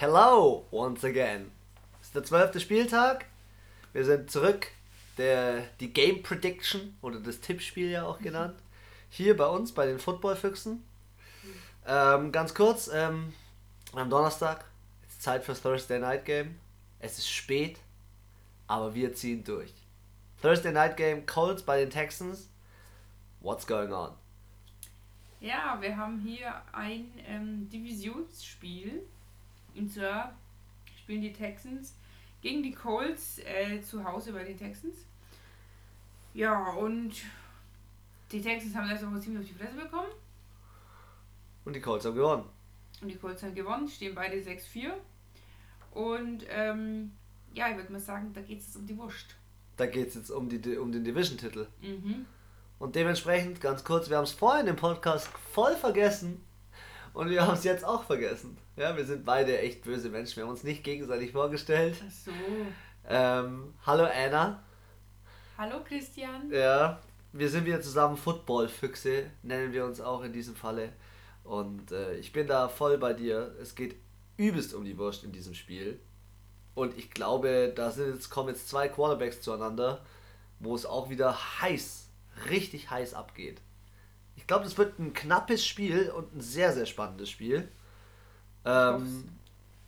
Hello once again. Es ist der zwölfte Spieltag. Wir sind zurück. Der, die Game Prediction oder das Tippspiel ja auch genannt. Hier bei uns, bei den Football-Füchsen. Ähm, ganz kurz, ähm, am Donnerstag ist Zeit fürs Thursday Night Game. Es ist spät, aber wir ziehen durch. Thursday Night Game, Colts bei den Texans. What's going on? Ja, wir haben hier ein ähm, Divisionsspiel. Und zwar spielen die Texans gegen die Colts äh, zu Hause bei den Texans. Ja, und die Texans haben letzte Woche ziemlich auf die Fresse bekommen. Und die Colts haben gewonnen. Und die Colts haben gewonnen, stehen beide 6-4. Und ähm, ja, ich würde mal sagen, da geht es jetzt um die Wurst. Da geht es jetzt um, die, um den Division-Titel. Mhm. Und dementsprechend, ganz kurz, wir haben es vorhin im Podcast voll vergessen. Und wir haben es jetzt auch vergessen. Ja, wir sind beide echt böse Menschen. Wir haben uns nicht gegenseitig vorgestellt. Ach so. Ähm, hallo Anna. Hallo Christian. Ja, wir sind wieder zusammen Football-Füchse, nennen wir uns auch in diesem Falle. Und äh, ich bin da voll bei dir. Es geht übelst um die Wurst in diesem Spiel. Und ich glaube, da sind jetzt, kommen jetzt zwei Quarterbacks zueinander, wo es auch wieder heiß, richtig heiß abgeht. Ich glaube, das wird ein knappes Spiel und ein sehr, sehr spannendes Spiel. Ähm,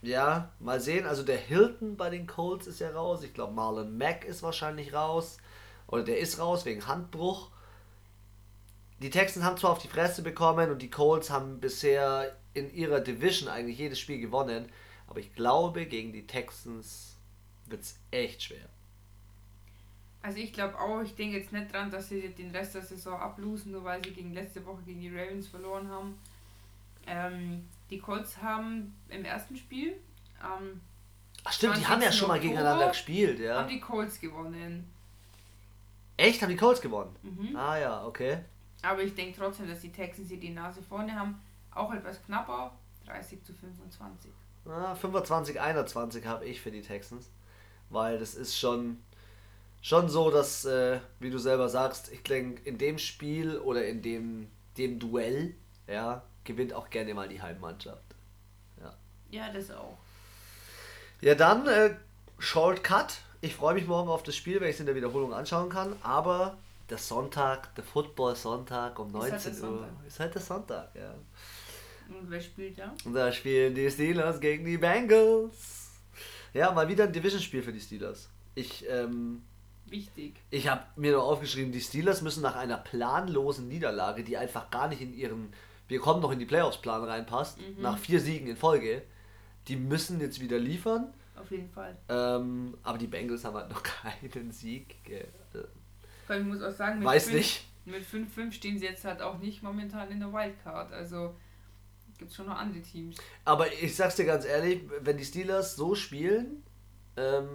ja, mal sehen. Also der Hilton bei den Colts ist ja raus. Ich glaube, Marlon Mack ist wahrscheinlich raus. Oder der ist raus wegen Handbruch. Die Texans haben zwar auf die Fresse bekommen und die Colts haben bisher in ihrer Division eigentlich jedes Spiel gewonnen. Aber ich glaube, gegen die Texans wird es echt schwer. Also ich glaube auch, ich denke jetzt nicht dran, dass sie den Rest der Saison ablosen, nur weil sie gegen letzte Woche gegen die Ravens verloren haben. Ähm, die Colts haben im ersten Spiel ähm, Ach stimmt, die haben ja schon mal gegeneinander gespielt, ja. Haben die Colts gewonnen. Echt? Haben die Colts gewonnen? Mhm. Ah ja, okay. Aber ich denke trotzdem, dass die Texans hier die Nase vorne haben. Auch etwas knapper, 30 zu 25. Ah, 25, 21 habe ich für die Texans. Weil das ist schon, schon so, dass, äh, wie du selber sagst, ich denke, in dem Spiel oder in dem, dem Duell, ja, gewinnt auch gerne mal die Heimmannschaft. Ja, Ja, das auch. ja dann, äh, Short Cut. Ich freue mich morgen auf das Spiel, wenn ich es in der Wiederholung anschauen kann. Aber der Sonntag, der Football-Sonntag um Ist halt 19 Uhr ist halt der Sonntag, ja. Und wer spielt da? Und da spielen die Steelers gegen die Bengals. Ja, mal wieder ein Division-Spiel für die Steelers. Ich, ähm, Wichtig. ich habe mir nur aufgeschrieben, die Steelers müssen nach einer planlosen Niederlage, die einfach gar nicht in ihren, wir kommen noch in die Playoffs-Plan reinpasst, nach vier Siegen in Folge, die müssen jetzt wieder liefern. Auf jeden Fall. Ähm, aber die Bengals haben halt noch keinen Sieg. ich muss auch sagen, mit Weiß fünf- nicht. Mit 5-5 stehen sie jetzt halt auch nicht momentan in der Wildcard. Also gibt es schon noch andere Teams. Aber ich sag's dir ganz ehrlich, wenn die Steelers so spielen, ähm,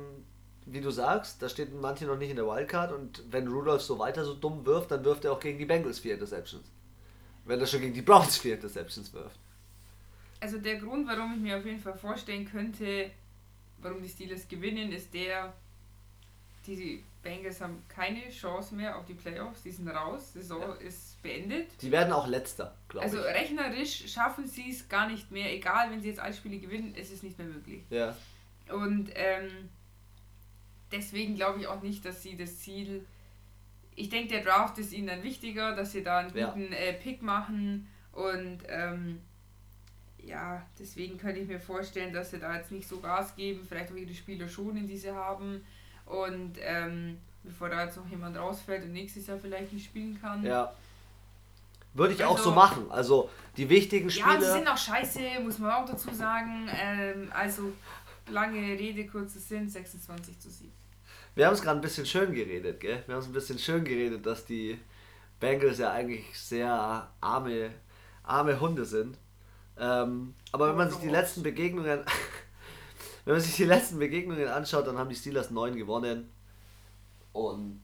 wie du sagst, da steht manche noch nicht in der Wildcard und wenn Rudolph so weiter so dumm wirft, dann wirft er auch gegen die Bengals vier Interceptions. Wenn er schon gegen die Browns vier Interceptions wirft. Also der Grund, warum ich mir auf jeden Fall vorstellen könnte, warum die Steelers gewinnen, ist der, die Bengals haben keine Chance mehr auf die Playoffs, die sind raus, Saison Ja. ist beendet. Die werden auch letzter, glaube Also ich. rechnerisch schaffen sie es gar nicht mehr, egal wenn sie jetzt alle Spiele gewinnen, ist es nicht mehr möglich. Ja. Und ähm, deswegen glaube ich auch nicht, dass sie das Ziel. Ich denke, der Draft ist ihnen dann wichtiger, dass sie da einen Ja. guten äh, Pick machen. Und ähm, ja, deswegen könnte ich mir vorstellen, dass sie da jetzt nicht so Gas geben, vielleicht auch ihre Spieler schonen, die sie haben. Und ähm, bevor da jetzt noch jemand rausfällt und nächstes Jahr vielleicht nicht spielen kann. Ja. Würde ich auch Also- so machen. Also die wichtigen Ja, sie Spiele. sind auch scheiße, muss man auch dazu sagen. Ähm, also, lange Rede, kurzer Sinn, 26 zu 7. Wir haben es gerade ein bisschen schön geredet, gell? Wir haben es ein bisschen schön geredet, dass die Bengals ja eigentlich sehr arme, arme Hunde sind. Ähm, aber wenn man sich die letzten Begegnungen, wenn man sich die letzten Begegnungen anschaut, dann haben die Steelers 9 gewonnen und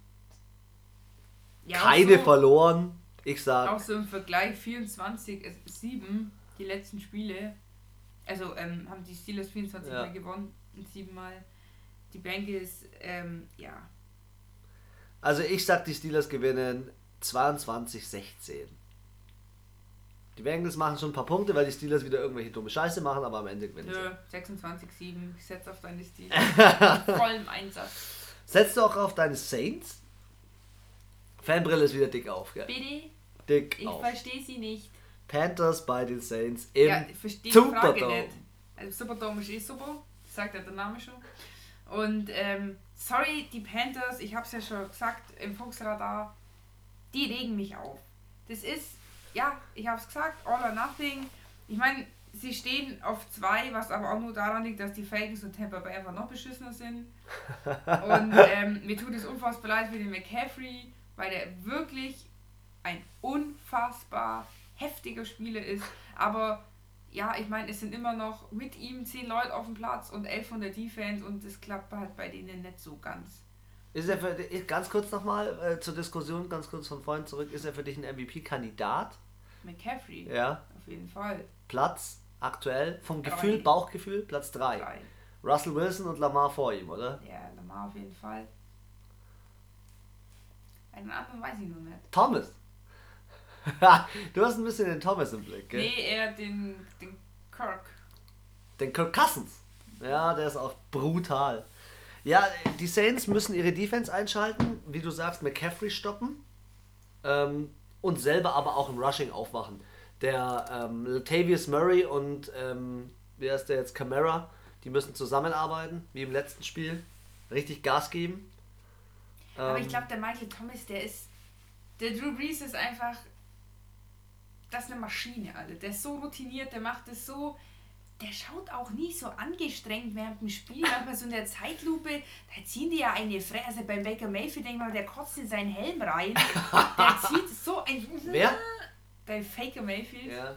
Ja, keine so, verloren. Ich sag, Auch so im Vergleich 24, äh, 7, die letzten Spiele. Also ähm, haben die Steelers 24 Ja. Mal gewonnen und 7 Mal. Die Bengals, ähm, ja. also ich sag, die Steelers gewinnen 22-16. Die Bengals machen schon ein paar Punkte, weil die Steelers wieder irgendwelche dumme Scheiße machen, aber am Ende gewinnen Nö, 26-7. Ich setze auf deine Steelers. Vollem Einsatz. Setzt du auch auf deine Saints? Fanbrille ist wieder dick auf, gell? Bitte? Dick Ich auf. verstehe sie nicht. Panthers bei den Saints im ja, ich verstehe die Frage Superdome. nicht. Also Superdome ist eh super, sagt ja der Name schon. Und ähm, sorry, die Panthers, ich habe es ja schon gesagt im Fuchsradar, die regen mich auf. Das ist, ja, ich habe es gesagt, all or nothing. Ich meine, sie stehen auf zwei, was aber auch nur daran liegt, dass die Falcons und Tampa Bay einfach noch beschissener sind. Und ähm, mir tut es unfassbar leid für den McCaffrey, weil der wirklich ein unfassbar heftiger Spieler ist. Aber ja, ich meine, es sind immer noch mit ihm zehn Leute auf dem Platz und elf von der Defense und das klappt halt bei denen nicht so ganz. Ist er für, ganz kurz nochmal äh, zur Diskussion, ganz kurz von vorhin zurück, ist er für dich ein MVP-Kandidat? McCaffrey, Ja. auf jeden Fall. Platz aktuell vom Drei. Gefühl, Bauchgefühl, Platz 3. Drei. Russell Wilson und Lamar vor ihm, oder? Ja, Lamar auf jeden Fall. Einen anderen weiß ich nur nicht. Thomas. du hast ein bisschen den Thomas im Blick, gell? Nee, eher den, den Kirk. Den Kirk Cousins. Ja, der ist auch brutal. Ja, die Saints müssen ihre Defense einschalten, wie du sagst, McCaffrey stoppen ähm, und selber aber auch im Rushing aufwachen. Der ähm, Latavius Murray und ähm, wer ist der jetzt? Camara, die müssen zusammenarbeiten, wie im letzten Spiel. Richtig Gas geben. Aber Ähm, ich glaube, der Michael Thomas, der ist. Der Drew Brees ist einfach. Das ist eine Maschine, Alter. Der ist so routiniert, der macht es so. Der schaut auch nie so angestrengt während dem Spiel. Manchmal so in der Zeitlupe, da ziehen die ja eine Fräse beim Baker Mayfield, denk mal, der kotzt in seinen Helm rein. Der zieht so ein. Wer? Der Faker Mayfield. ja.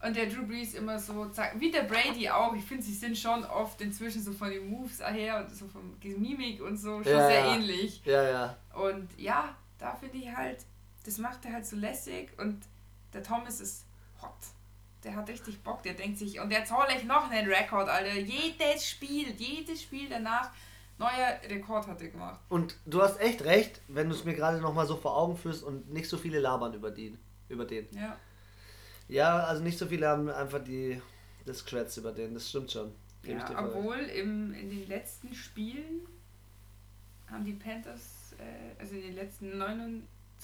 Und der Drew Brees immer so, zack, wie der Brady auch. Ich finde, sie sind schon oft inzwischen so von den Moves her und so von Mimik und so schon Ja, sehr ja. ähnlich. ja, ja. Und ja, da finde ich halt, das macht er halt so lässig und der Thomas ist hot. Der hat richtig Bock, der denkt sich, und jetzt hol ich noch einen Rekord, Alter. Jedes Spiel, jedes Spiel danach, neuer Rekord hat er gemacht. Und du hast echt recht, wenn du es mir gerade nochmal so vor Augen führst und nicht so viele labern über den. Über den. Ja. Ja, also nicht so viele haben einfach die das Geschwätz über den, das stimmt schon. Ja obwohl im, in den letzten Spielen haben die Panthers, äh, also in den letzten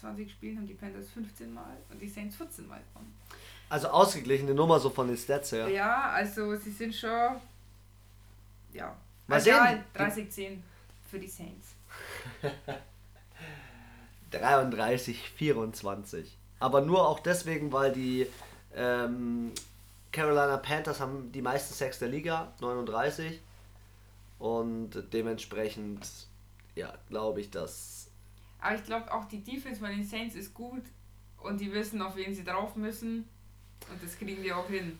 29 Spielen haben die Panthers 15 Mal und die Saints 14 Mal gewonnen. Also ausgeglichene Nummer so von den Stats her. Ja, also sie sind schon. Ja. Mal also sehen. ja, 30-10 für die Saints. 33, 24. Aber nur auch deswegen, weil die ähm, Carolina Panthers haben die meisten Sacks der Liga, 39. Und dementsprechend, ja, glaube ich, dass. Aber ich glaube auch die Defense von den Saints ist gut und die wissen, auf wen sie drauf müssen. Und das kriegen die auch hin.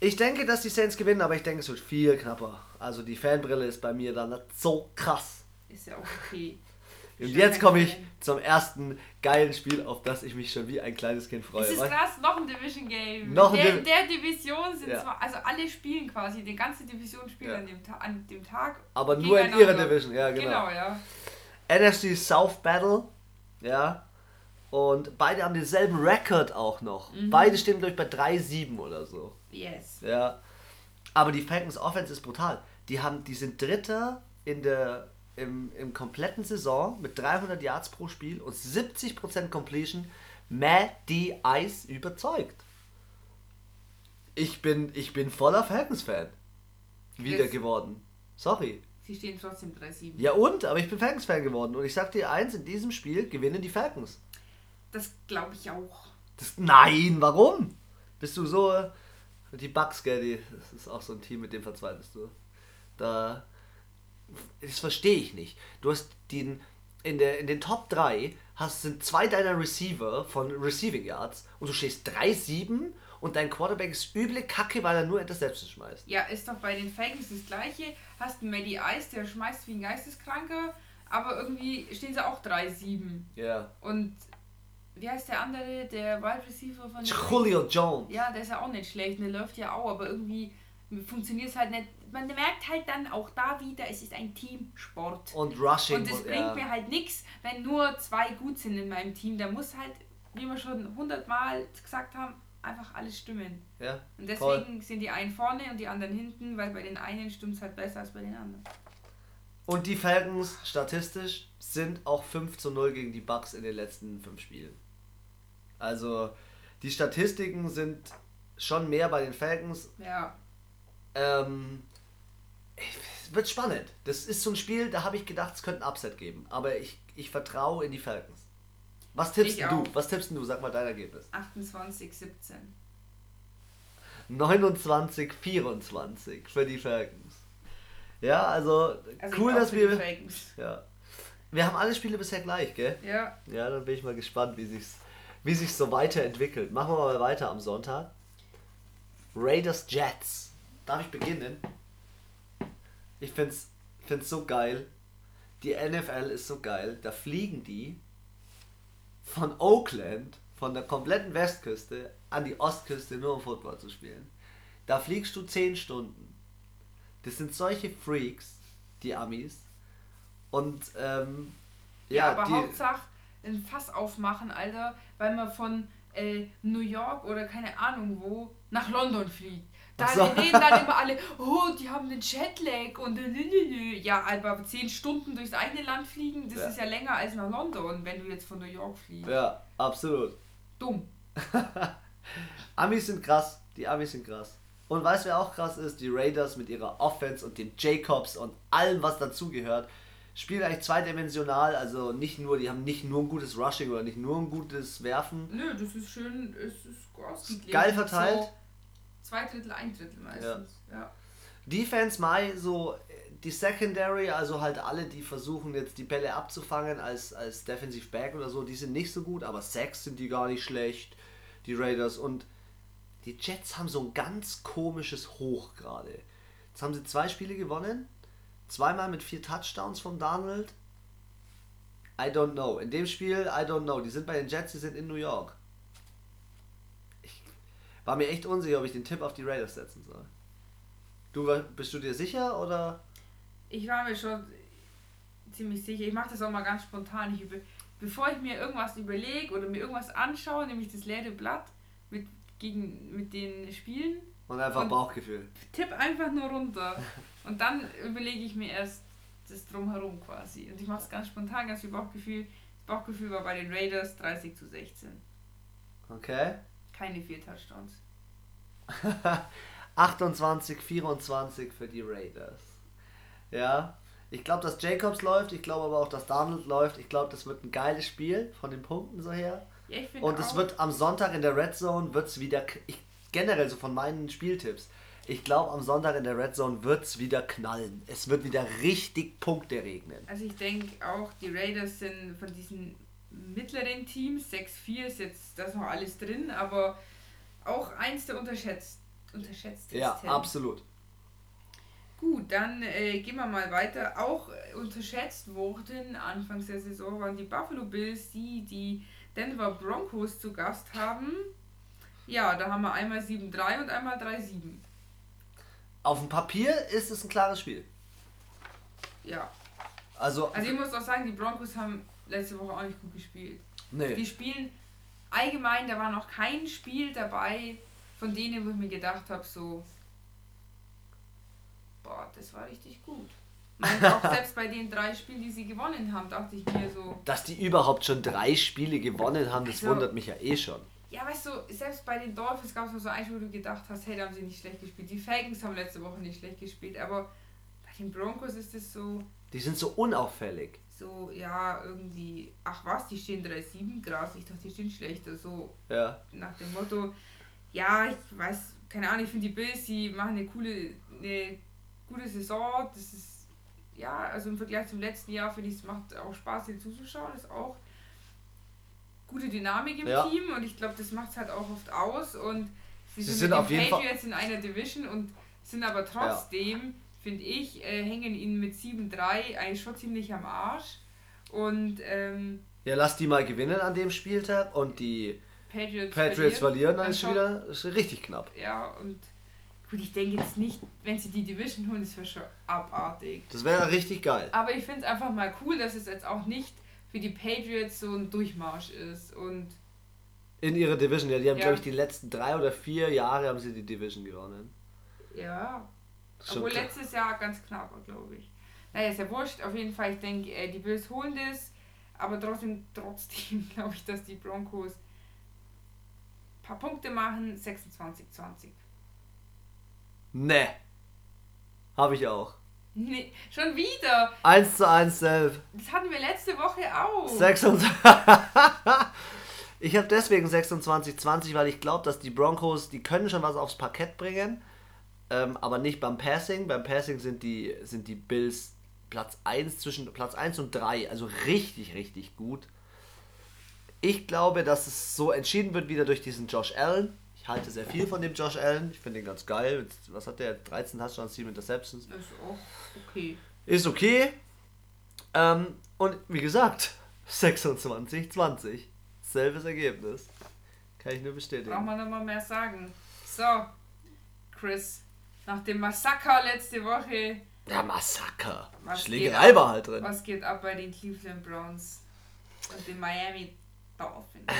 Ich denke, dass die Saints gewinnen, aber ich denke, es wird viel knapper. Also die Fanbrille ist bei mir dann so krass. Ist ja auch okay. Und jetzt komme ich zum ersten geilen Spiel, auf das ich mich schon wie ein kleines Kind freue. Es ist krass, noch ein Division Game. Noch ein der, Div- der Division sind Ja. zwar, also alle spielen quasi, die ganze Division spielt Ja. an, dem an dem Tag. Aber nur in ihrer. Division, ja genau. Genau, ja. NFC South Battle, ja. Und beide haben denselben Rekord auch noch. Mhm. Beide stehen, glaube ich, bei 3-7 oder so. Yes. Ja. Aber die Falcons Offense ist brutal. Die, haben, die sind Dritter in der, im, im kompletten Saison mit 300 Yards pro Spiel und 70% Completion. Matty Ice überzeugt. Ich bin, ich bin voller Falcons-Fan. Wieder geworden. Sorry. Sie stehen trotzdem 3-7. Ja und? Aber ich bin Falcons-Fan geworden. Und ich sag dir eins, in diesem Spiel gewinnen die Falcons. Das glaube ich auch. Das, nein, warum? Bist du so... Die Bucks, gell, die, das ist auch so ein Team, mit dem verzweifelst du. Da... Das verstehe ich nicht. Du hast den... In, der, in den Top 3 hast, sind zwei deiner Receiver von Receiving Yards und du stehst 3-7 und dein Quarterback ist üble Kacke, weil er nur Interceptions schmeißt. Ja, ist doch bei den Falcons das gleiche. Hast einen Maddie Ice, der schmeißt wie ein Geisteskranker, aber irgendwie stehen sie auch 3-7. Ja. Und wie heißt der andere, der Wide Receiver von Julio Jones. Ja, der ist ja auch nicht schlecht, der läuft ja auch, aber irgendwie funktioniert es halt nicht. Man merkt halt dann auch da wieder, es ist ein Teamsport. Und Rushing. Und es bringt ja. mir halt nichts, wenn nur zwei gut sind in meinem Team. Da muss halt, wie wir schon hundertmal gesagt haben, einfach alles stimmen. Ja. Und deswegen sind die einen vorne und die anderen hinten, weil bei den einen stimmt es halt besser als bei den anderen. Und die Falcons statistisch sind auch 5 zu 0 gegen die Bucks in den letzten 5 Spielen. Also die Statistiken sind schon mehr bei den Falcons. Ja. Ähm, wird spannend. Das ist so ein Spiel, da habe ich gedacht, es könnte ein Upset geben. Aber ich, ich vertraue in die Falcons. Was tippst Ich du? auch. Was tippst du? Sag mal dein Ergebnis. 28, 17. 29, 24 für die Falcons. Ja, also, Also cool, dass wir. Ja. Wir haben alle Spiele bisher gleich, gell? Ja. Ja, dann bin ich mal gespannt, wie sich's, wie sich's so weiterentwickelt. Machen wir mal weiter am Sonntag. Raiders Jets. Darf ich beginnen? Ich find's, find's so geil. Die NFL ist so geil. Da fliegen die von Oakland, von der kompletten Westküste an die Ostküste nur um Football zu spielen. Da fliegst du 10 Stunden. Das sind solche Freaks, die Amis. Und ähm, Ja, ja, aber die, Hauptsache ein Fass aufmachen, Alter, weil man von äh, New York oder keine Ahnung wo nach London fliegt. Da so. reden dann immer alle, oh, die haben den Jetlag und äh, ja, aber 10 Stunden durchs eine Land fliegen, das Ja. ist ja länger als nach London, wenn du jetzt von New York fliegst. Ja, absolut. Dumm. Amis sind krass. Die Amis sind krass. Und weißt du, wer auch krass ist? Die Raiders mit ihrer Offense und den Jacobs und allem, was dazugehört. Spielen eigentlich zweidimensional, also nicht nur, die haben nicht nur ein gutes Rushing oder nicht nur ein gutes Werfen. Nö, das ist schön, es ist ausgeglichen. Geil verteilt. So zwei Drittel, ein Drittel meistens. Ja. Defense Mai, so die Secondary, also halt alle, die versuchen jetzt die Bälle abzufangen als, als Defensive Back oder so, die sind nicht so gut, aber Sacks sind die gar nicht schlecht, die Raiders. Und die Jets haben so ein ganz komisches Hoch gerade. Jetzt haben sie zwei Spiele gewonnen, zweimal mit vier Touchdowns von Donald. I don't know. In dem Spiel, I don't know. Die sind bei den Jets, die sind in New York. War mir echt unsicher, ob ich den Tipp auf die Raiders setzen soll. Du bist du dir sicher oder? Ich war mir schon ziemlich sicher. Ich mache das auch mal ganz spontan. Ich über bevor ich mir irgendwas überlege oder mir irgendwas anschaue, nehme ich das leere Blatt mit, gegen, mit den Spielen, Und einfach Und- Bauchgefühl. tipp einfach nur runter. Und dann überlege ich mir erst das Drumherum quasi. Und ich mache es ganz spontan, ganz viel Bauchgefühl. Das Bauchgefühl war bei den Raiders 30 zu 16. Okay. Keine vier Touchdowns. 28, 24 für die Raiders. Ja. Ich glaube, dass Jacobs läuft. Ich glaube aber auch, dass Donald läuft. Ich glaube, das wird ein geiles Spiel von den Punkten so her. Ja, Und es wird am Sonntag in der Red Zone wird's wieder. Ich, generell so von meinen Spieltipps. Ich glaube, am Sonntag in der Red Zone wird es wieder knallen. Es wird wieder richtig Punkte regnen. Also ich denke auch, die Raiders sind von diesen mittleren Teams, 6-4 ist jetzt da ist noch alles drin, aber auch eins der unterschätzt, unterschätztesten. Ja, absolut. Gut, dann äh, gehen wir mal weiter. Auch äh, unterschätzt wurden Anfangs der Saison waren die Buffalo Bills, die die Denver Broncos zu Gast haben. Ja, da haben wir einmal 7-3 und einmal 3-7. Auf dem Papier ist es ein klares Spiel. Ja, Also, also ich muss auch sagen, die Broncos haben letzte Woche auch nicht gut gespielt. Die nee. spielen allgemein, da war noch kein Spiel dabei von denen, wo ich mir gedacht habe, so, boah, das war richtig gut. Und auch selbst bei den drei Spielen, die sie gewonnen haben, dachte ich mir so, Dass die überhaupt schon drei Spiele gewonnen haben, das Also- wundert mich ja eh schon. ja, weißt du, selbst bei den Dolphins gab es so ein Spiel, wo du gedacht hast, hey, da haben sie nicht schlecht gespielt. Die Falcons haben letzte Woche nicht schlecht gespielt, aber bei den Broncos ist es so, Die sind so unauffällig. So, ja, irgendwie, ach was, die stehen 3-7, krass, ich dachte, die stehen schlechter, so, Ja. nach dem Motto, ja, ich weiß, keine Ahnung, ich finde die Bills, die machen eine coole, eine gute Saison. Das ist, ja, also im Vergleich zum letzten Jahr finde ich, es macht auch Spaß, den zuzuschauen. Ist auch gute Dynamik im Ja. Team und ich glaube, das macht es halt auch oft aus. Und sie, Sie sind, sind auf den jeden Fall- Patriots in einer Division und sind aber trotzdem, finde ich, äh, hängen ihnen mit 7-3 eigentlich schon ziemlich am Arsch. Und ähm, Ja, lass die mal gewinnen an dem Spieltag und die Patriots, Patriots verlieren, dann dann ist schon- wieder ist richtig knapp. Ja, und gut, ich denke jetzt nicht, wenn sie die Division holen, das wäre schon abartig. Das wäre richtig geil. Aber ich finde es einfach mal cool, dass es jetzt auch nicht für die Patriots so ein Durchmarsch ist. Und In ihrer Division, ja. Die haben, Ja. glaube ich, die letzten drei oder vier Jahre haben sie die Division gewonnen. Ja. Schon Obwohl klar. letztes Jahr ganz knapp, glaube ich. Naja, ist ja wurscht. Auf jeden Fall, ich denke, äh, die Bills holen das. Aber trotzdem, trotzdem glaube ich, dass die Broncos ein paar Punkte machen. 26-20. Ne. Habe ich auch. Nee, schon wieder. 1 zu 1 selbst. Das hatten wir letzte Woche auch. 26. ich habe deswegen 26-20, weil ich glaube, dass die Broncos, die können schon was aufs Parkett bringen, ähm, aber nicht beim Passing. Beim Passing sind die, sind die Bills Platz 1 zwischen Platz 1 und 3, also richtig, richtig gut. Ich glaube, dass es so entschieden wird wieder durch diesen Josh Allen. Ich halte sehr viel von dem Josh Allen. Ich finde ihn ganz geil. Was hat der? 13 Touchdowns, 7 Interceptions. Ist auch okay. Ist okay. Ähm, und wie gesagt, 26, 20. Selbes Ergebnis. Kann ich nur Braucht bestätigen. man noch mal mehr sagen. So, Chris. Nach dem Massaker letzte Woche, Ja, Massaker. Was Schlägerei war halt drin. was geht ab bei den Cleveland Browns und den Miami Dolphins?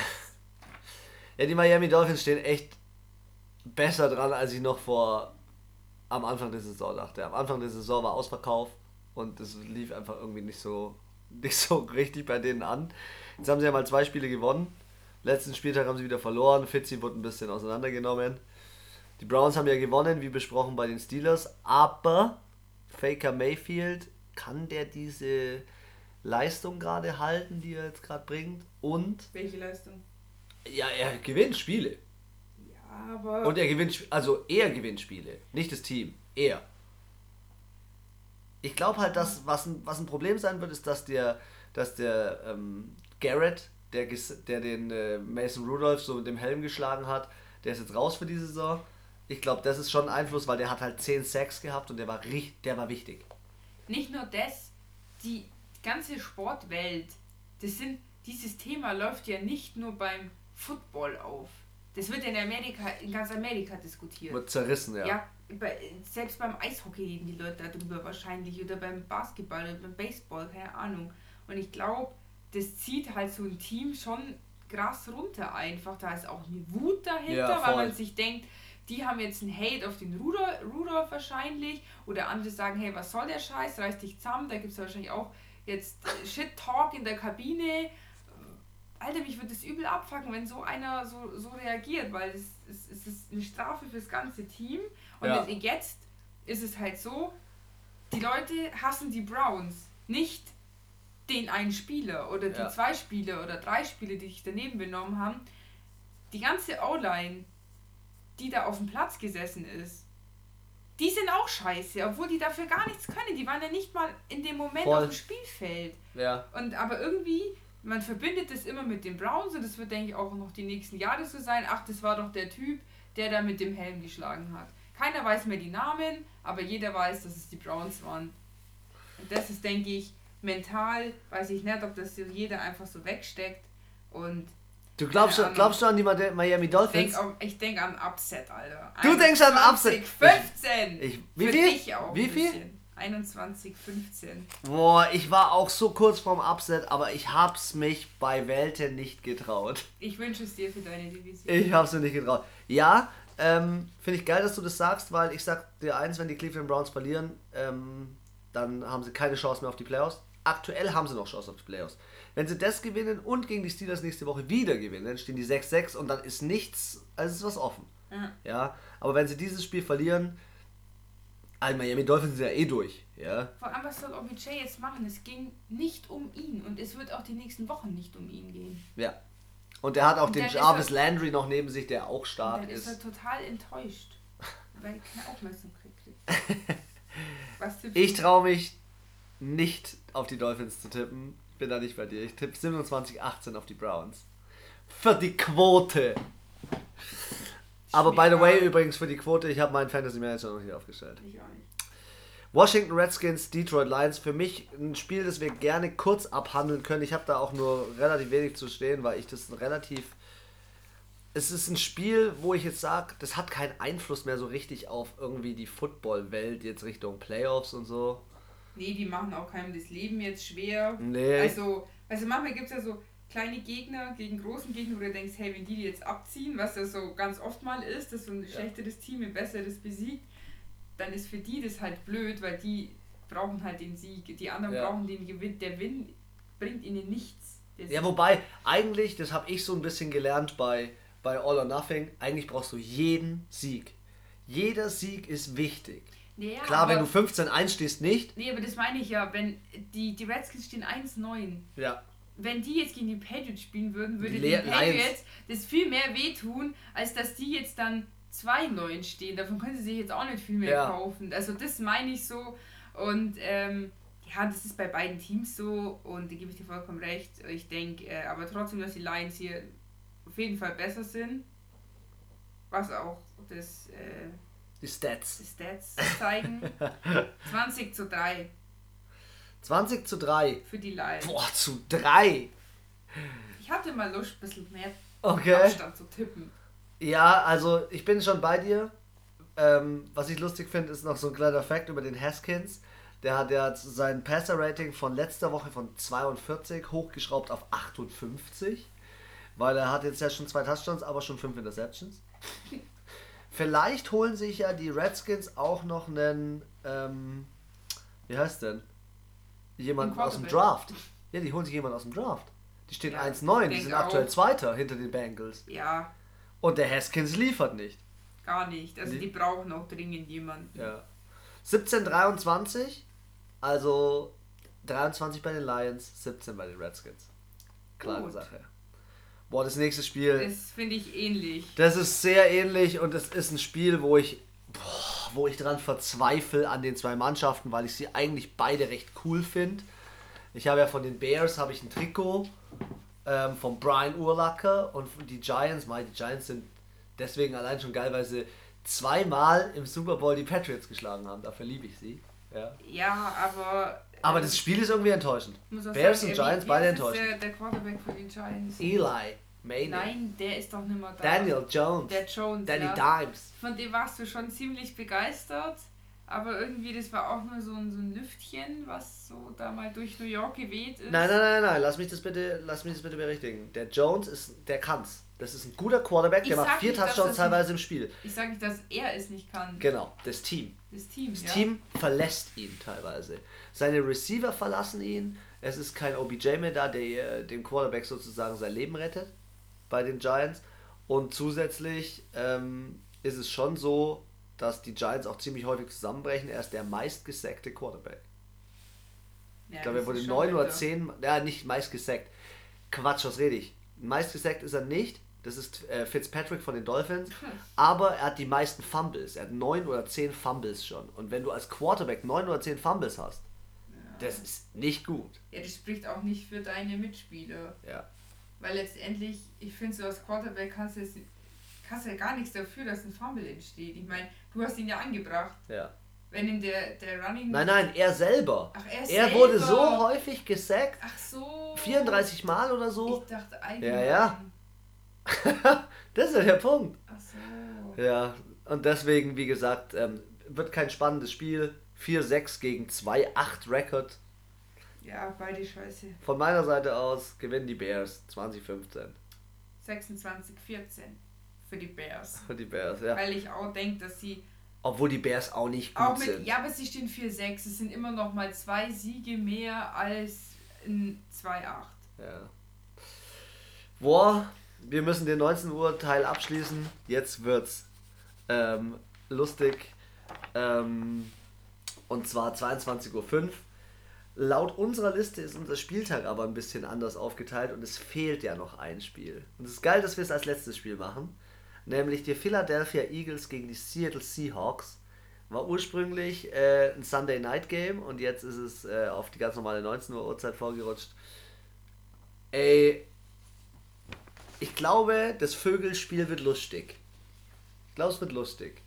Ja, die Miami Dolphins stehen echt besser dran, als ich noch vor am Anfang der Saison dachte. Am Anfang der Saison war Ausverkauf und es lief einfach irgendwie nicht so nicht so richtig bei denen an. Jetzt haben sie ja mal zwei Spiele gewonnen. Letzten Spieltag haben sie wieder verloren. Fitzy wurde ein bisschen auseinandergenommen. Die Browns haben ja gewonnen, wie besprochen bei den Steelers, aber Faker Mayfield kann der diese Leistung gerade halten, die er jetzt gerade bringt und Welche Leistung? ja, er gewinnt Spiele. Ja, aber. Und er gewinnt, also er gewinnt Spiele, nicht das Team, er. Ich glaube halt, dass was ein, was ein Problem sein wird, ist, dass der, dass der ähm, Garrett, der, der den äh, Mason Rudolph so mit dem Helm geschlagen hat, der ist jetzt raus für die Saison. Ich glaube, das ist schon ein Einfluss, weil der hat halt 10 Sacks gehabt und der war richtig, der war wichtig. Nicht nur das, die ganze Sportwelt, das sind, dieses Thema läuft ja nicht nur beim Football auf. Das wird in Amerika, in ganz Amerika diskutiert. Wird zerrissen, ja. Ja, bei, selbst beim Eishockey reden die Leute darüber wahrscheinlich oder beim Basketball oder beim Baseball, keine Ahnung. Und ich glaube, das zieht halt so ein Team schon krass runter einfach. Da ist auch eine Wut dahinter, Ja, weil man sich denkt, die haben jetzt einen Hate auf den Rudolf, Rudolf wahrscheinlich oder andere sagen, hey, was soll der Scheiß, reiß dich zusammen. Da gibt es wahrscheinlich auch jetzt äh, Shit-Talk in der Kabine. Alter, mich würde das übel abfacken, wenn so einer so, so reagiert, weil es, es, es ist eine Strafe fürs ganze Team. Und Ja. jetzt ist es halt so, die Leute hassen die Browns, nicht den einen Spieler oder die Ja. zwei Spieler oder drei Spieler, die sich daneben benommen haben. Die ganze O-Line, die da auf dem Platz gesessen ist, die sind auch scheiße, obwohl die dafür gar nichts können. Die waren ja nicht mal in dem Moment Voll. auf dem Spielfeld. Ja. Und aber irgendwie, man verbindet das immer mit den Browns und das wird, denke ich, auch noch die nächsten Jahre so sein. Ach, das war doch der Typ, der da mit dem Helm geschlagen hat. Keiner weiß mehr die Namen, aber jeder weiß, dass es die Browns waren. Und das ist, denke ich, mental, weiß ich nicht, ob das jeder einfach so wegsteckt. Und Du glaubst, Ahnung. glaubst du an die Miami ich Dolphins? denke auch- ich denk an Upset, Alter. Du denkst an 21, Upset? 15! Ich- wie Für viel? dich auch Wie viel? bisschen. 21, 15. Boah, ich war auch so kurz vorm Upset, aber ich hab's mich bei Welte nicht getraut. Ich wünsche es dir für deine Division. Ich hab's mir nicht getraut. Ja, ähm, finde ich geil, dass du das sagst, weil ich sag dir eins, wenn die Cleveland Browns verlieren, ähm, dann haben sie keine Chance mehr auf die Playoffs. Aktuell haben sie noch Chance auf die Playoffs. Wenn sie das gewinnen und gegen die Steelers nächste Woche wieder gewinnen, dann stehen die 6-6 und dann ist nichts, also ist was offen. Ja. Ja, aber wenn sie dieses Spiel verlieren, also Miami Dolphins sind ja eh durch, ja. Vor allem, was soll OBJ jetzt machen? Es ging nicht um ihn und es wird auch die nächsten Wochen nicht um ihn gehen. Ja. Und er hat auch Und den ist Jarvis er- Landry noch neben sich, der auch stark dann ist ist. er total enttäuscht, weil er keine Aufmerksamkeit kriegt. Ich traue mich nicht auf die Dolphins zu tippen. Ich bin da nicht bei dir. Ich tippe 27-18 auf die Browns. Für die Quote. Aber by the way, übrigens für die Quote, ich habe meinen Fantasy Manager noch nicht aufgestellt. Ich auch nicht. Washington Redskins, Detroit Lions. Für mich ein Spiel, das wir gerne kurz abhandeln können. Ich habe da auch nur relativ wenig zu stehen, weil ich das relativ. Es ist ein Spiel, wo ich jetzt sage, das hat keinen Einfluss mehr so richtig auf irgendwie die Football-Welt jetzt Richtung Playoffs und so. Nee, die machen auch keinem das Leben jetzt schwer. Nee. Also, also manchmal gibt es ja so kleine Gegner gegen großen Gegner, wo du denkst, hey, wenn die die jetzt abziehen, was ja so ganz oft mal ist, dass so ein schlechteres Team ein besseres besiegt, dann ist für die das halt blöd, weil die brauchen halt den Sieg. Die anderen Ja. brauchen den Gewinn. Der Win bringt ihnen nichts. Ja, wobei, eigentlich, das habe ich so ein bisschen gelernt bei, bei All or Nothing, eigentlich brauchst du jeden Sieg. Jeder Sieg ist wichtig. Ja, Klar, wenn aber- du 15-1 stehst, nicht. Nee, aber das meine ich ja, wenn die, die Redskins stehen 1-9. Ja. Wenn die jetzt gegen die Patriots spielen würden, würde Die Lions. Patriots das viel mehr wehtun, als dass die jetzt dann 2-9 stehen. Davon können sie sich jetzt auch nicht viel mehr Ja. kaufen. Also das meine ich so. Und ähm, ja, das ist bei beiden Teams so und da gebe ich dir vollkommen recht. Ich denke äh, aber trotzdem, dass die Lions hier auf jeden Fall besser sind. Was auch das, äh, Die Stats. die Stats zeigen. 20 zu 3 20 zu 3. für die Lions. Boah, zu 3. Ich hatte mal Lust, ein bisschen mehr Okay. Abstand zu tippen. Ja, also ich bin schon bei dir. Ähm, was ich lustig finde, ist noch so ein kleiner Fact über den Haskins. Der hat ja sein Passer-Rating von letzter Woche von 42 hochgeschraubt auf 58. Weil er hat jetzt ja schon zwei Touchdowns, aber schon fünf Interceptions. Vielleicht holen sich ja die Redskins auch noch einen, ähm, wie heißt denn? Einen aus dem. Draft. Ja, die holen sich jemanden aus dem Draft. Die stehen Ja, 1-9, ich die sind aktuell auch. Zweiter hinter den Bengals. Ja, Und der Haskins liefert nicht. gar nicht. Also Nee. die brauchen auch dringend jemanden. Ja. 17-23, also 23 bei den Lions, 17 bei den Redskins. Klare Gut. Sache. Boah, das nächste Spiel, Das finde ich ähnlich. das ist sehr ähnlich und es ist ein Spiel, wo ich, boah, wo ich dran verzweifle an den zwei Mannschaften, weil ich sie eigentlich beide recht cool finde. Ich habe ja von den Bears habe ich ein Trikot ähm, von Brian Urlacher und die Giants, meine die Giants sind deswegen allein schon geil, weil sie zweimal im Super Bowl die Patriots geschlagen haben. Dafür liebe ich sie. Ja. Ja, aber. Aber das Spiel ist irgendwie enttäuschend. Bears sagen, und Giants beide enttäuschend. Der, der Quarterback für die Giants. Eli, Manning, Nein, der ist doch nicht mehr da. Daniel Jones, Der Jones. Danny ja. Dimes. Von dem warst du schon ziemlich begeistert. Aber irgendwie, das war auch nur so ein, so ein Lüftchen, was so da mal durch New York geweht ist. Nein, nein, nein, nein, lass mich das bitte, lass mich das bitte berichtigen. Der Jones ist, der kann's. Das ist ein guter Quarterback, der Ich macht sag vier Touchdowns teilweise im Spiel. Ich sage nicht, dass er es nicht kann. Genau, das Team. Das Team. Das ja. Team verlässt ihn teilweise. Seine Receiver verlassen ihn. Es ist kein OBJ mehr da, der äh, dem Quarterback sozusagen sein Leben rettet bei den Giants. Und zusätzlich ähm, ist es schon so, dass die Giants auch ziemlich häufig zusammenbrechen. Er ist der meistgesackte Quarterback. Ja, Ich glaube, er wurde ist 9 schon oder bitter. 10, ja, nicht meist gesackt. Quatsch, was rede ich? Meist gesackt ist er nicht. Das ist äh, Fitzpatrick von den Dolphins. Aber er hat die meisten Fumbles. Er hat 9 oder 10 Fumbles schon. Und wenn du als Quarterback 9 oder 10 Fumbles hast, das ist nicht gut. Ja, das spricht auch nicht für deine Mitspieler. Ja. Weil letztendlich, ich finde, so als Quarterback kannst du, jetzt, kannst du ja gar nichts dafür, dass ein Fumble entsteht. Ich meine, du hast ihn ja angebracht. ja. Wenn in der, der Running. Nein, nein, er selber. Ach, er, Er selber. wurde so häufig gesackt. Ach so. 34 Mal oder so. Ich dachte allgemein. Ja, ja. das ist ja der Punkt. Ach so. Ja, und deswegen, wie gesagt, ähm, wird kein spannendes Spiel. 4-6 gegen 2-8 Record. Ja, beide scheiße. Von meiner Seite aus gewinnen die Bears 2015. 26, 14 für die Bears. Für die Bears, ja. Weil ich auch denke, dass sie Obwohl die Bears auch nicht gut auch mit. sind. Ja, aber sie stehen 4-6. Es sind immer noch mal zwei Siege mehr als ein 2-8. Ja. Boah, wir müssen den 19 Uhr Teil abschließen. Jetzt wird's ähm, lustig. Ähm, und zwar 22.05 Uhr. Laut unserer Liste ist unser Spieltag aber ein bisschen anders aufgeteilt und es fehlt ja noch ein Spiel. Und es ist geil, dass wir es als letztes Spiel machen. Nämlich die Philadelphia Eagles gegen die Seattle Seahawks. War ursprünglich äh, ein Sunday Night Game und jetzt ist es äh, auf die ganz normale 19 Uhr Uhrzeit vorgerutscht. Ey, ich glaube, das Vögelspiel wird lustig. Ich glaube, es wird lustig.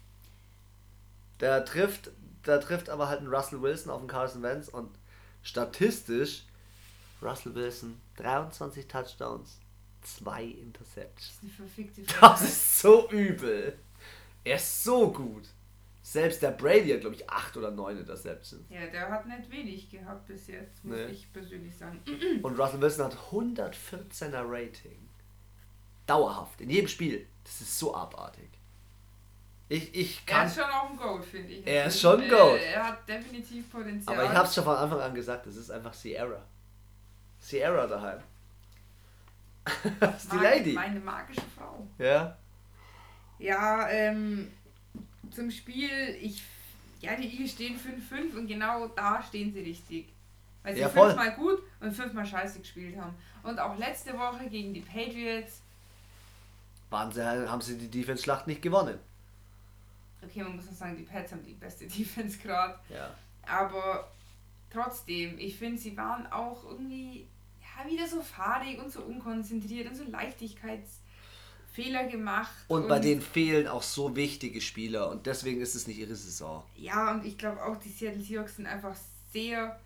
Da trifft, da trifft aber halt ein Russell Wilson auf den Carson Wentz und statistisch Russell Wilson 23 Touchdowns, 2 Interceptions. Das ist so übel. Er ist so gut. Selbst der Brady hat, glaube ich, 8 oder 9 Interceptions. Ja, der hat nicht wenig gehabt bis jetzt, muss Nee. ich persönlich sagen. Und Russell Wilson hat 114er Rating. Dauerhaft, in jedem Spiel. Das ist so abartig. Ich, ich Er kann. ist schon auch ein Goat, finde ich. Er ist schon ein Goat. Er hat definitiv Potenzial. Aber ich habe es schon von Anfang an gesagt, das ist einfach Sierra. Sierra daheim. das ist die Mag- Lady. Meine magische Frau. Ja. Ja, ähm, zum Spiel, ich, ja, die Eagles stehen 5-5 und genau da stehen sie richtig. Weil sie Ja, fünfmal gut und fünfmal scheiße gespielt haben. Und auch letzte Woche gegen die Patriots, Waren sie, haben sie die Defense-Schlacht nicht gewonnen. Okay, man muss noch sagen, die Pats haben die beste Defense gerade, Ja. aber trotzdem, ich finde, sie waren auch irgendwie, ja, wieder so fahrig und so unkonzentriert und so Leichtigkeitsfehler gemacht. Und bei denen fehlen auch so wichtige Spieler und deswegen ist es nicht ihre Saison. Ja, und ich glaube auch, die Seattle Seahawks sind einfach sehr.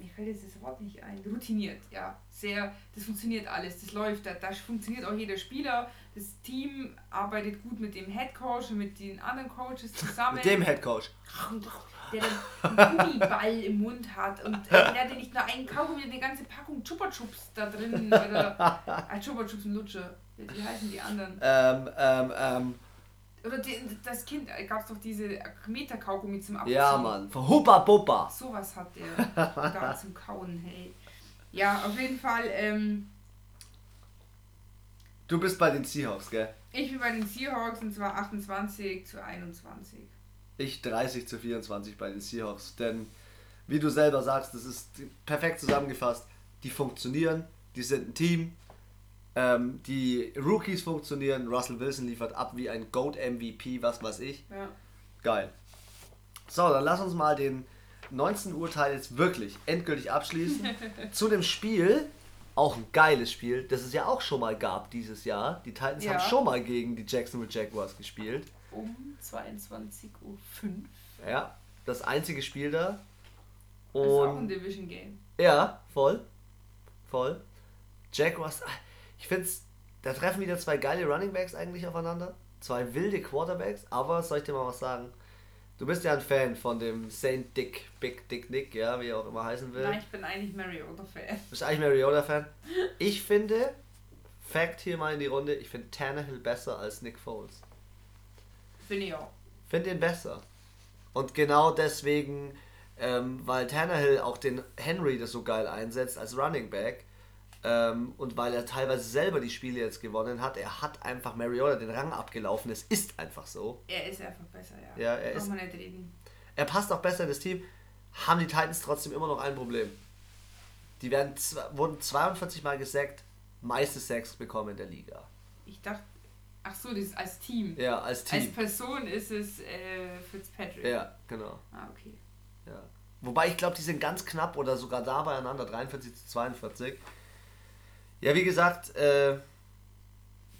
Mir fällt jetzt das Wort nicht ein. Routiniert, ja. Sehr. Das funktioniert alles, das läuft. Da, da funktioniert auch jeder Spieler. Das Team arbeitet gut mit dem Head Coach und mit den anderen Coaches zusammen. Mit dem Head Coach. der dann einen Gummiball im Mund hat und äh, der hatte nicht nur einen Kaugummi, eine ganze Packung Chupa Chups da drin. Oder ah, Chupa Chups und Lutsche. Wie wie heißen die anderen? Ähm, ähm, ähm. Oder die, das Kind, gab es doch diese Meter-Kaugummi zum Abziehen. Ja, Mann. Von Huppa Buppa. Sowas hat der da zum Kauen, hey. Ja, auf jeden Fall, ähm, Du bist bei den Seahawks, gell? ich bin bei den Seahawks und zwar 28 zu 21. Ich 30 zu 24 bei den Seahawks. Denn, wie du selber sagst, das ist perfekt zusammengefasst. Die funktionieren, die sind ein Team. Ähm, die Rookies funktionieren. Russell Wilson liefert ab wie ein Goat MVP, was weiß ich. Ja. Geil. So, dann lass uns mal den 19 Uhr Teil jetzt wirklich endgültig abschließen. Zu dem Spiel, auch ein geiles Spiel, das es ja auch schon mal gab dieses Jahr. Die Titans Ja. haben schon mal gegen die Jacksonville Jaguars gespielt. Um 22.05 Uhr. Ja, das einzige Spiel da. Das ist auch ein Und Division Game. ja, voll. Voll. Jaguars, ah, ich finde da treffen wieder zwei geile Running Backs eigentlich aufeinander. Zwei wilde Quarterbacks, aber soll ich dir mal was sagen? Du bist ja ein Fan von dem Saint Dick, Big Dick Nick, ja, wie er auch immer heißen will. Nein, ich bin eigentlich Mariota-Fan. Bist du eigentlich Mariota-Fan? Ich finde, Fact hier mal in die Runde, ich finde Tannehill besser als Nick Foles. Finde ich auch. Finde ihn besser. Und genau deswegen, ähm, weil Tannehill auch den Henry das so geil einsetzt als Running Back ähm, und weil er teilweise selber die Spiele jetzt gewonnen hat, er hat einfach Mariota den Rang abgelaufen. Es ist einfach so. Er ist einfach besser, ja. Ja, er Braucht ist- man nicht reden. Er passt auch besser in das Team. Haben die Titans trotzdem immer noch ein Problem. Die werden, wurden 42 Mal gesackt, meiste Sacks bekommen in der Liga. Ich dachte, ach so, das ist als Team. Ja, als Als Team. Person ist es äh, Fitzpatrick. Ja, genau. Ah, okay. Ja. Wobei ich glaube, die sind ganz knapp oder sogar da beieinander, 43 zu 42. Ja, wie gesagt, äh,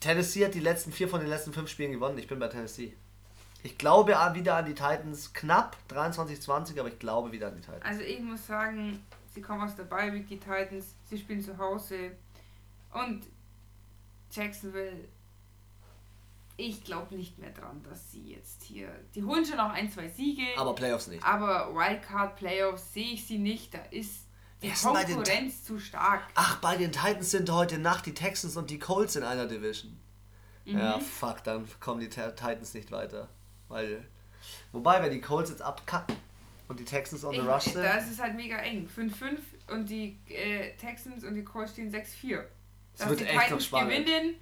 Tennessee hat die letzten vier von den letzten fünf Spielen gewonnen. Ich bin bei Tennessee. Ich glaube wieder an die Titans, knapp 23-20, aber ich glaube wieder an die Titans. Also ich muss sagen, sie kommen aus der Bye Week, die Titans, sie spielen zu Hause und Jacksonville, ich glaube nicht mehr dran, dass sie jetzt hier, die holen schon noch ein, zwei Siege, Aber Playoffs nicht. aber Wildcard Playoffs sehe ich sie nicht, da ist Wer ist bei den Konkurrenz zu stark. Ach, bei den Titans sind heute Nacht die Texans und die Colts in einer Division. Ja, fuck, dann kommen die Ti- Titans nicht weiter. Weil, wobei, wenn die Colts jetzt abkacken und die Texans on the Ich, rush sind, da ist es halt mega eng. 5-5 und die äh, Texans und die Colts stehen 6-4. Dass wird die echt noch Titans spannend. gewinnen,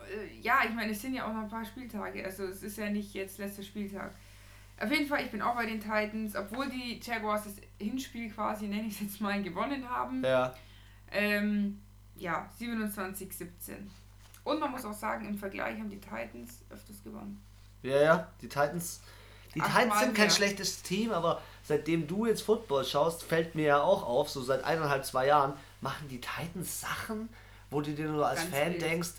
äh, ja, ich meine, es sind ja auch noch ein paar Spieltage. Also es ist ja nicht jetzt letzter Spieltag. Auf jeden Fall, ich bin auch bei den Titans, obwohl die Jaguars das Hinspiel quasi, nenne ich es jetzt mal, gewonnen haben. ja, Ähm, ja, 27-17. Und man muss auch sagen, im Vergleich haben die Titans öfters gewonnen. ja, ja, die Titans, die Achtmal Titans sind kein mehr. schlechtes Team, aber seitdem du jetzt Football schaust, fällt mir ja auch auf, so seit eineinhalb, zwei Jahren, machen die Titans Sachen, wo du dir nur als Ganz Fan wild. denkst,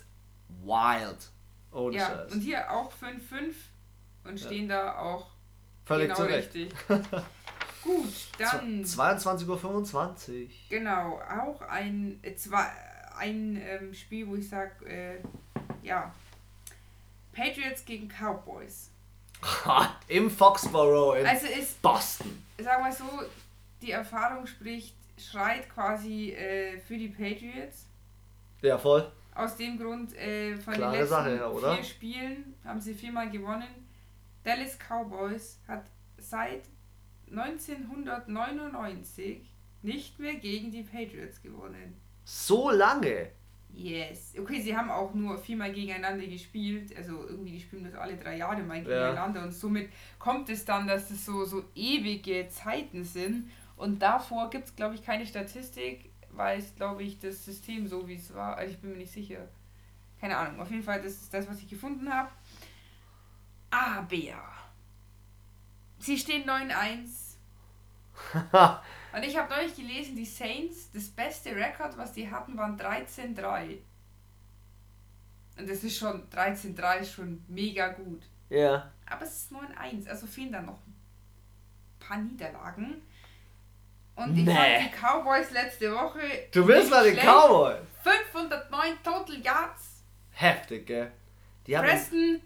wild. Ohne Ja, Scheiß. und hier auch 5-5 und stehen da auch Völlig genau zurecht. richtig. Gut, dann 22.25 Uhr. genau auch ein, äh, zwei, ein ähm, Spiel, wo ich sage, äh, ja, Patriots gegen Cowboys. Im Foxborough in Also ist, Boston. sag mal so, die Erfahrung spricht, schreit quasi äh, für die Patriots. Ja, voll. Aus dem Grund, äh, von Klare den letzten Sache, vier Spielen haben sie viermal gewonnen. Dallas Cowboys hat seit 1999 nicht mehr gegen die Patriots gewonnen. So lange. Yes. Okay, sie haben auch nur viermal gegeneinander gespielt. Also irgendwie, die spielen das alle drei Jahre mal Ja. gegeneinander. Und somit kommt es dann, dass es so, so ewige Zeiten sind. Und davor gibt es, glaube ich, keine Statistik, weil es, glaube ich, das System so wie es war. Also ich bin mir nicht sicher. Keine Ahnung. Auf jeden Fall, das ist das, was ich gefunden habe. Aber sie stehen 9-1. Und ich habe neulich gelesen, die Saints, das beste Rekord, was die hatten, waren 13-3. Und das ist schon, 13-3 ist schon mega gut. ja. Aber es ist 9-1, also fehlen da noch ein paar Niederlagen. Und ich Nee. fand die Cowboys letzte Woche. Du bist nicht bei den. Cowboys. 509 Total Yards. Heftig, gell? Die haben Preston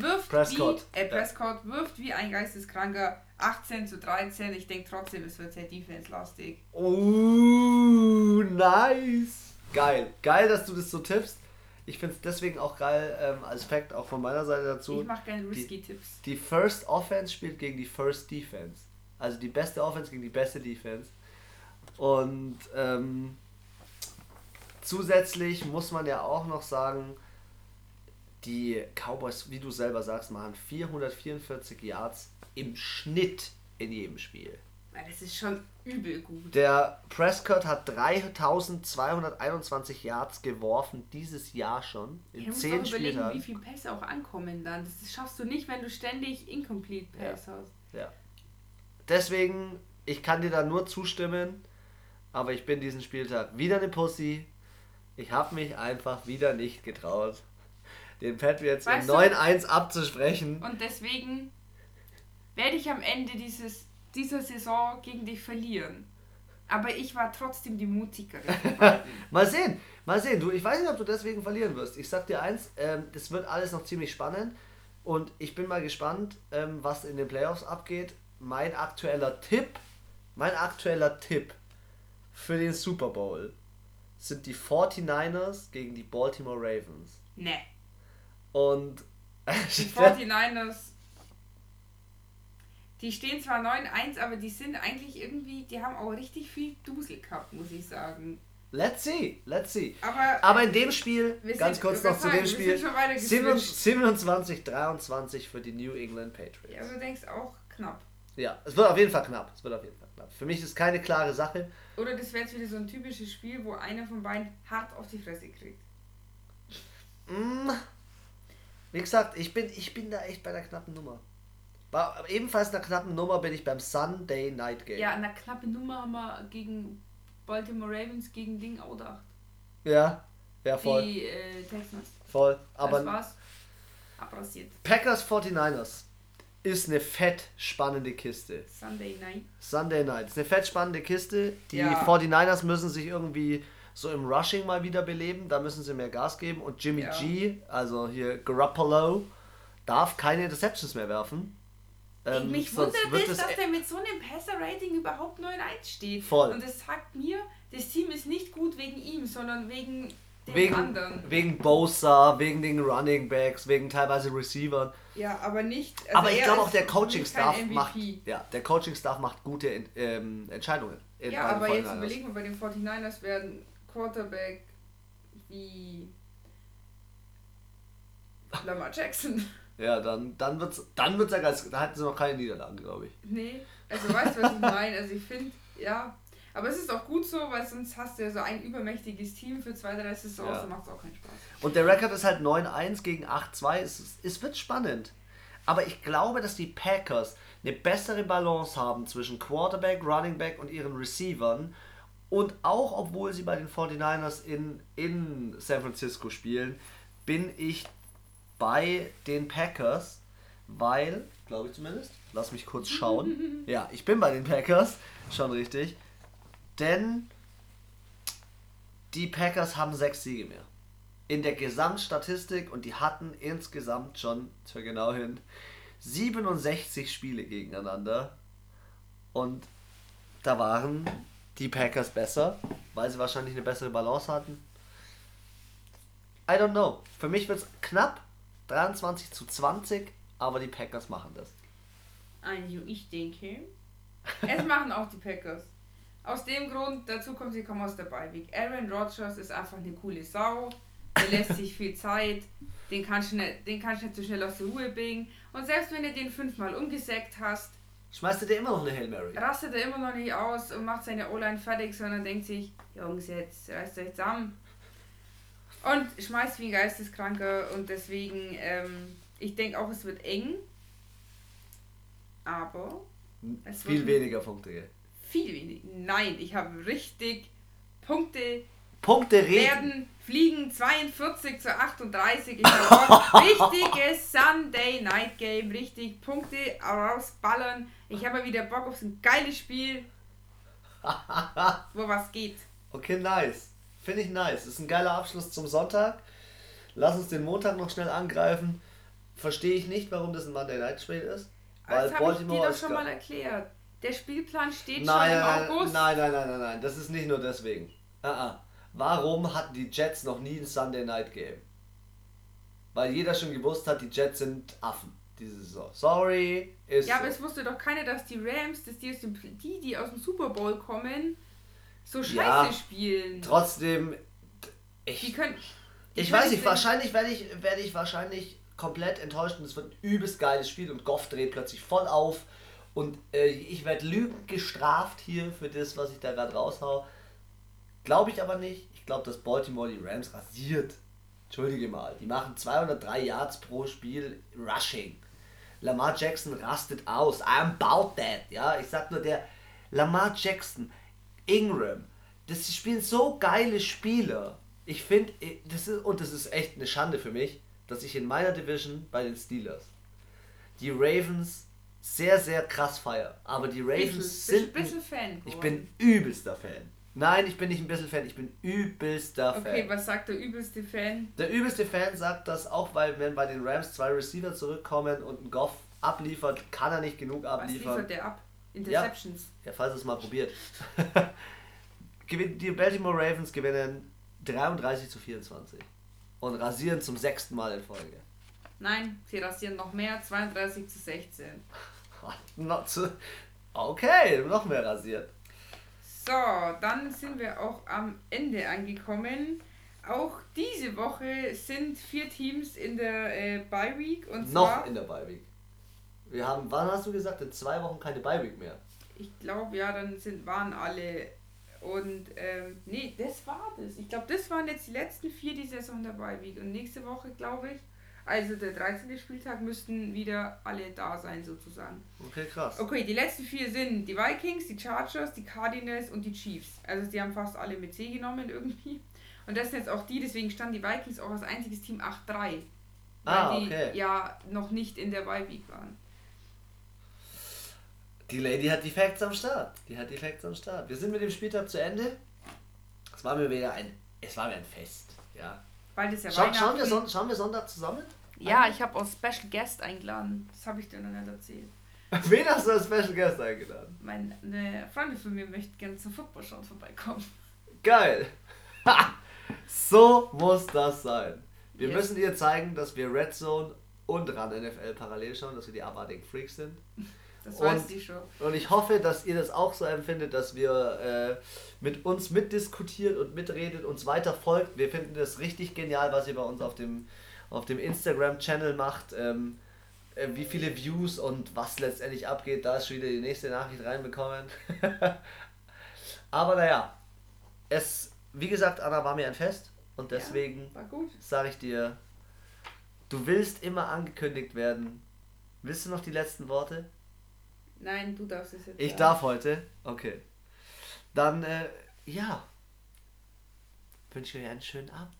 wirft Prescott. wie, äh, Prescott wirft wie ein Geisteskranker 18 zu 13. Ich denke trotzdem, es wird sehr defense-lastig. Oh, nice. Geil. Geil, dass du das so tippst. Ich finde es deswegen auch geil, ähm, als Fact auch von meiner Seite dazu. Ich mache gerne Risky-Tipps. Die First Offense spielt gegen die First Defense. Also die beste Offense gegen die beste Defense. Und ähm, zusätzlich muss man ja auch noch sagen, die Cowboys, wie du selber sagst, machen 444 Yards im Schnitt in jedem Spiel. Das ist schon übel gut. Der Prescott hat 3221 Yards geworfen dieses Jahr schon in musst 10 doch überlegen, wie Spieltagen. viele Pässe auch ankommen dann. Das schaffst du nicht, wenn du ständig Incomplete Pass hast. Ja. Deswegen, ich kann dir da nur zustimmen, aber ich bin diesen Spieltag wieder eine Pussy. Ich habe mich einfach wieder nicht getraut, den Patriots Weißt du- 9-1 abzusprechen. Und deswegen werde ich am Ende dieses, dieser Saison gegen dich verlieren. Aber ich war trotzdem die mutigere. Mal sehen, mal sehen. Du, ich weiß nicht, ob du deswegen verlieren wirst. Ich sag dir eins, ähm, das wird alles noch ziemlich spannend und ich bin mal gespannt, ähm, was in den Playoffs abgeht. Mein aktueller Tipp, mein aktueller Tipp für den Super Bowl sind die 49ers gegen die Baltimore Ravens. ne. Und Die 49ers, die stehen zwar 9-1, aber die sind eigentlich irgendwie, die haben auch richtig viel Dusel gehabt, muss ich sagen. let's see, let's see. Aber, Aber in dem Spiel, Wir ganz sind- kurz noch zu dem Spiel, sind schon weiter 27, 23 für die New England Patriots. ja, du denkst auch knapp. Ja, es wird auf jeden Fall knapp. Es wird auf jeden Fall knapp. Für mich ist keine klare Sache. Oder das wäre jetzt wieder so ein typisches Spiel, wo einer von beiden hart auf die Fresse kriegt. Mm, wie gesagt, ich bin, ich bin da echt bei der knappen Nummer. Bei ebenfalls einer knappen Nummer bin ich beim Sunday Night Game. Ja, eine knappe Nummer haben wir gegen Baltimore Ravens gegen Ding auch gedacht. Ja, ja, voll. Die äh, Texans. Voll. das Aber war's. Abrasiert. Packers 49ers ist eine fett spannende Kiste. Sunday night. Sunday Night ist eine fett spannende Kiste. Die Ja. 49ers müssen sich irgendwie so im Rushing mal wieder beleben. Da müssen sie mehr Gas geben. Und Jimmy Ja. G, also hier Garoppolo, darf keine Interceptions mehr werfen. Ähm, Mich wundert es, dass der mit so einem Passer-Rating überhaupt 9-1 steht. Voll. Und das sagt mir, das Team ist nicht gut wegen ihm, sondern wegen den wegen, anderen. wegen Bosa, wegen den Running Backs, wegen teilweise Receivern. Ja, aber nicht. also Aber ich glaube auch der Coaching-Staff macht, ja, der Coaching-Staff macht gute ähm, Entscheidungen. Ja, aber jetzt 49ers. überlegen wir, bei den 49ers werden Quarterback wie Lamar Jackson. Ja, dann, dann wird's, dann wird's ja ganz, da hatten sie noch keine Niederlagen, glaube ich. Nee, also weißt du, was ich meine? Also ich finde, ja. Aber es ist auch gut so, weil sonst hast du ja so ein übermächtiges Team für zwei, drei Saisons, Ja. dann macht es auch keinen Spaß. Und der Rekord ist halt 9-1 gegen 8-2. Es, es wird spannend. Aber ich glaube, dass die Packers eine bessere Balance haben zwischen Quarterback, Running Back und ihren Receivern. Und auch obwohl sie bei den 49ers in, in San Francisco spielen, bin ich bei den Packers, weil, glaube ich zumindest, lass mich kurz schauen. ja, ich bin bei den Packers, schon richtig. Denn die Packers haben sechs Siege mehr. in der Gesamtstatistik und die hatten insgesamt schon, zur genau hin, 67 Spiele gegeneinander. Und da waren die Packers besser, weil sie wahrscheinlich eine bessere Balance hatten. I don't know. Für mich wird es knapp 23 zu 20, aber die Packers machen das. Also ich denke, es machen auch die Packers. Aus dem Grund, dazu kommt, sie kommen aus der Beiweg. Aaron Rodgers ist einfach eine coole Sau. Der lässt sich viel Zeit. Den kannst, du nicht, den kannst du nicht so schnell aus der Ruhe bringen. Und selbst wenn du den fünfmal umgesägt hast, schmeißt er dir immer noch eine Hail Mary. Rastet er immer noch nicht aus und macht seine O-Line fertig, sondern denkt sich, Jungs, jetzt reißt euch zusammen. Und schmeißt wie ein Geisteskranker und deswegen, ähm, ich denke auch, es wird eng. Aber es viel weniger Punkte. Viel weniger. Nein, ich habe richtig Punkte. Punkte reden. werden fliegen 42 zu 38. Ich habe richtiges Sunday Night Game, richtig Punkte rausballern. Ich habe wieder Bock auf so ein geiles Spiel, wo was geht. Okay, nice. Finde ich nice. Das ist ein geiler Abschluss zum Sonntag. Lass uns den Montag noch schnell angreifen. Verstehe ich nicht, warum das ein Monday Night Spiel ist. Weil das habe ich dir doch schon mal erklärt. Der Spielplan steht nein, schon im August. Nein, nein, nein, nein, nein. Das ist nicht nur deswegen. Uh -uh. Warum hatten die Jets noch nie ein Sunday Night Game? Weil jeder schon gewusst hat, die Jets sind Affen diese Saison. Sorry, ist. Ja, so. aber es wusste doch keiner, dass die Rams, dass die, aus dem, die, die aus dem Super Bowl kommen, so scheiße ja, spielen. Trotzdem. Ich, die können, die ich weiß nicht, wahrscheinlich werde ich, werde ich wahrscheinlich komplett enttäuscht und es wird ein übelst geiles Spiel und Goff dreht plötzlich voll auf und äh, ich werde lügend gestraft hier für das, was ich da gerade raushau. Glaube ich aber nicht. Ich glaube, dass Baltimore die Rams rasiert. Entschuldige mal. Die machen 203 Yards pro Spiel Rushing. Lamar Jackson rastet aus. I'm about that. Ja, ich sag nur, der Lamar Jackson, Ingram, das spielen so geile Spieler. Ich finde, das ist, und das ist echt eine Schande für mich, dass ich in meiner Division bei den Steelers die Ravens sehr, sehr krass feiere. Aber die Ravens bisschen, sind. Bisschen Fan. Ich bin übelster Fan. Nein, ich bin nicht ein bisschen Fan, ich bin übelster Fan. Okay, was sagt der übelste Fan? Der übelste Fan sagt das auch, weil wenn bei den Rams zwei Receiver zurückkommen und ein Goff abliefert, kann er nicht genug abliefern. Was liefert der ab? Interceptions. Ja, ja falls es mal probiert. die Baltimore Ravens gewinnen 33 zu 24 und rasieren zum sechsten Mal in Folge. Nein, sie rasieren noch mehr, 32 zu 16. Not so, okay, noch mehr rasiert. So, dann sind wir auch am Ende angekommen. Auch diese Woche sind vier Teams in der äh, Bye Week und noch in der Bye Week. Wir haben, wann hast du gesagt, in zwei Wochen keine Bye Week mehr? Ich glaube ja, dann sind waren alle und ähm, nee, das war das. Ich glaube, das waren jetzt die letzten vier, die Saison dabei Week. Und nächste Woche, glaube ich, also der 13. Spieltag, müssten wieder alle da sein, sozusagen. Okay, krass. Okay, die letzten vier sind die Vikings, die Chargers, die Cardinals und die Chiefs. Also die haben fast alle mit C genommen irgendwie. Und das sind jetzt auch die, deswegen standen die Vikings auch als einziges Team 8-3. Weil ah, okay. die ja noch nicht in der Bye Week waren. Die Lady hat die Facts am Start. Die hat die Facts am Start. Wir sind mit dem Spieltag zu Ende. Es war mir wieder ein, es war mir ein Fest. Ja. Bald ist ja Schau, schauen, wir Son schauen wir Sonntag zusammen? Ja, ich habe auch Special Guest eingeladen. Das habe ich dir noch nicht erzählt. Wen hast du als Special Guest eingeladen? Meine Freunde von mir möchten gerne zum Football schauen vorbeikommen. Geil. so muss das sein. Wir yes. müssen dir zeigen, dass wir Red Zone und Run NFL parallel schauen, dass wir die abartigen Freaks sind. Das weiß die schon. Und ich hoffe, dass ihr das auch so empfindet, dass wir äh, mit uns mitdiskutiert und mitredet, uns weiter folgt. Wir finden das richtig genial, was ihr bei uns auf dem, auf dem Instagram-Channel macht. Ähm, äh, wie viele Views und was letztendlich abgeht, da ist schon wieder die nächste Nachricht reinbekommen. Aber naja, es, wie gesagt, Anna war mir ein Fest und deswegen ja, sage ich dir, du willst immer angekündigt werden. Willst du noch die letzten Worte? Nein, du darfst es jetzt. Ich sagen. darf heute? Okay. Dann, äh, ja. Wünsche euch einen schönen Abend.